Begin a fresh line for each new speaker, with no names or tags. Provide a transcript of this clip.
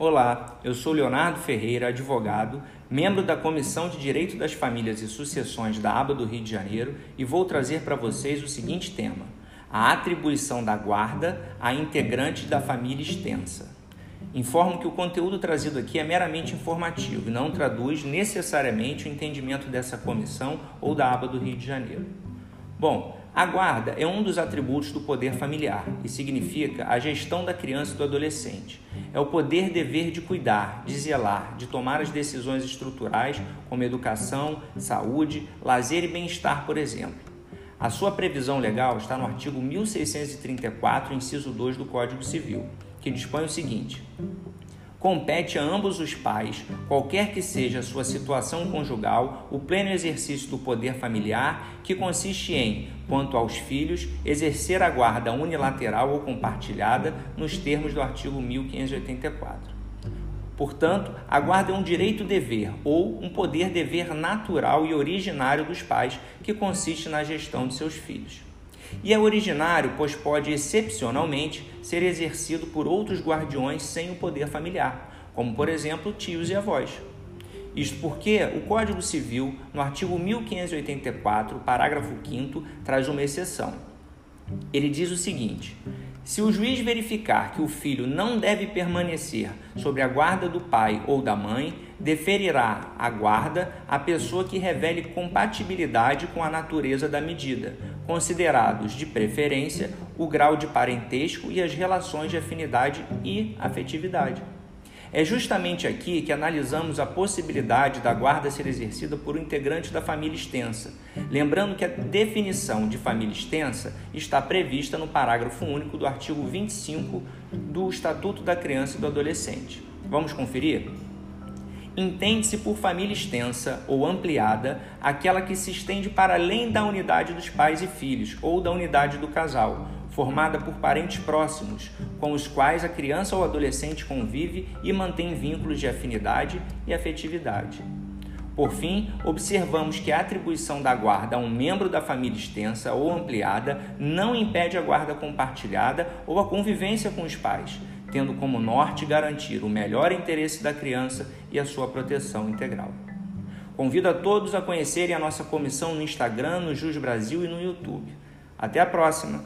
Olá, eu sou Leonardo Ferreira, advogado, membro da Comissão de Direito das Famílias e Sucessões da ABA do Rio de Janeiro e vou trazer para vocês o seguinte tema: a atribuição da guarda a integrantes da família extensa. Informo que o conteúdo trazido aqui é meramente informativo e não traduz necessariamente o entendimento dessa comissão ou da ABA do Rio de Janeiro. Bom, a guarda é um dos atributos do poder familiar e significa a gestão da criança e do adolescente. É o poder dever de cuidar, de zelar, de tomar as decisões estruturais como educação, saúde, lazer e bem-estar, por exemplo. A sua previsão legal está no artigo 1634, inciso 2 do Código Civil, que dispõe o seguinte: compete a ambos os pais, qualquer que seja a sua situação conjugal, o pleno exercício do poder familiar, que consiste em, quanto aos filhos, exercer a guarda unilateral ou compartilhada nos termos do artigo 1584. Portanto, a guarda é um direito-dever ou um poder-dever natural e originário dos pais, que consiste na gestão de seus filhos. E é originário, pois pode excepcionalmente ser exercido por outros guardiões sem o poder familiar, como por exemplo tios e avós. Isto porque o Código Civil, no artigo 1584, parágrafo 5, traz uma exceção. Ele diz o seguinte: se o juiz verificar que o filho não deve permanecer sob a guarda do pai ou da mãe, deferirá a guarda à pessoa que revele compatibilidade com a natureza da medida, considerados de preferência o grau de parentesco e as relações de afinidade e afetividade. É justamente aqui que analisamos a possibilidade da guarda ser exercida por um integrante da família extensa, lembrando que a definição de família extensa está prevista no parágrafo único do artigo 25 do Estatuto da Criança e do Adolescente. Vamos conferir? Entende-se por família extensa ou ampliada aquela que se estende para além da unidade dos pais e filhos ou da unidade do casal formada por parentes próximos, com os quais a criança ou adolescente convive e mantém vínculos de afinidade e afetividade. Por fim, observamos que a atribuição da guarda a um membro da família extensa ou ampliada não impede a guarda compartilhada ou a convivência com os pais, tendo como norte garantir o melhor interesse da criança e a sua proteção integral. Convido a todos a conhecerem a nossa comissão no Instagram, no Jus Brasil e no YouTube. Até a próxima!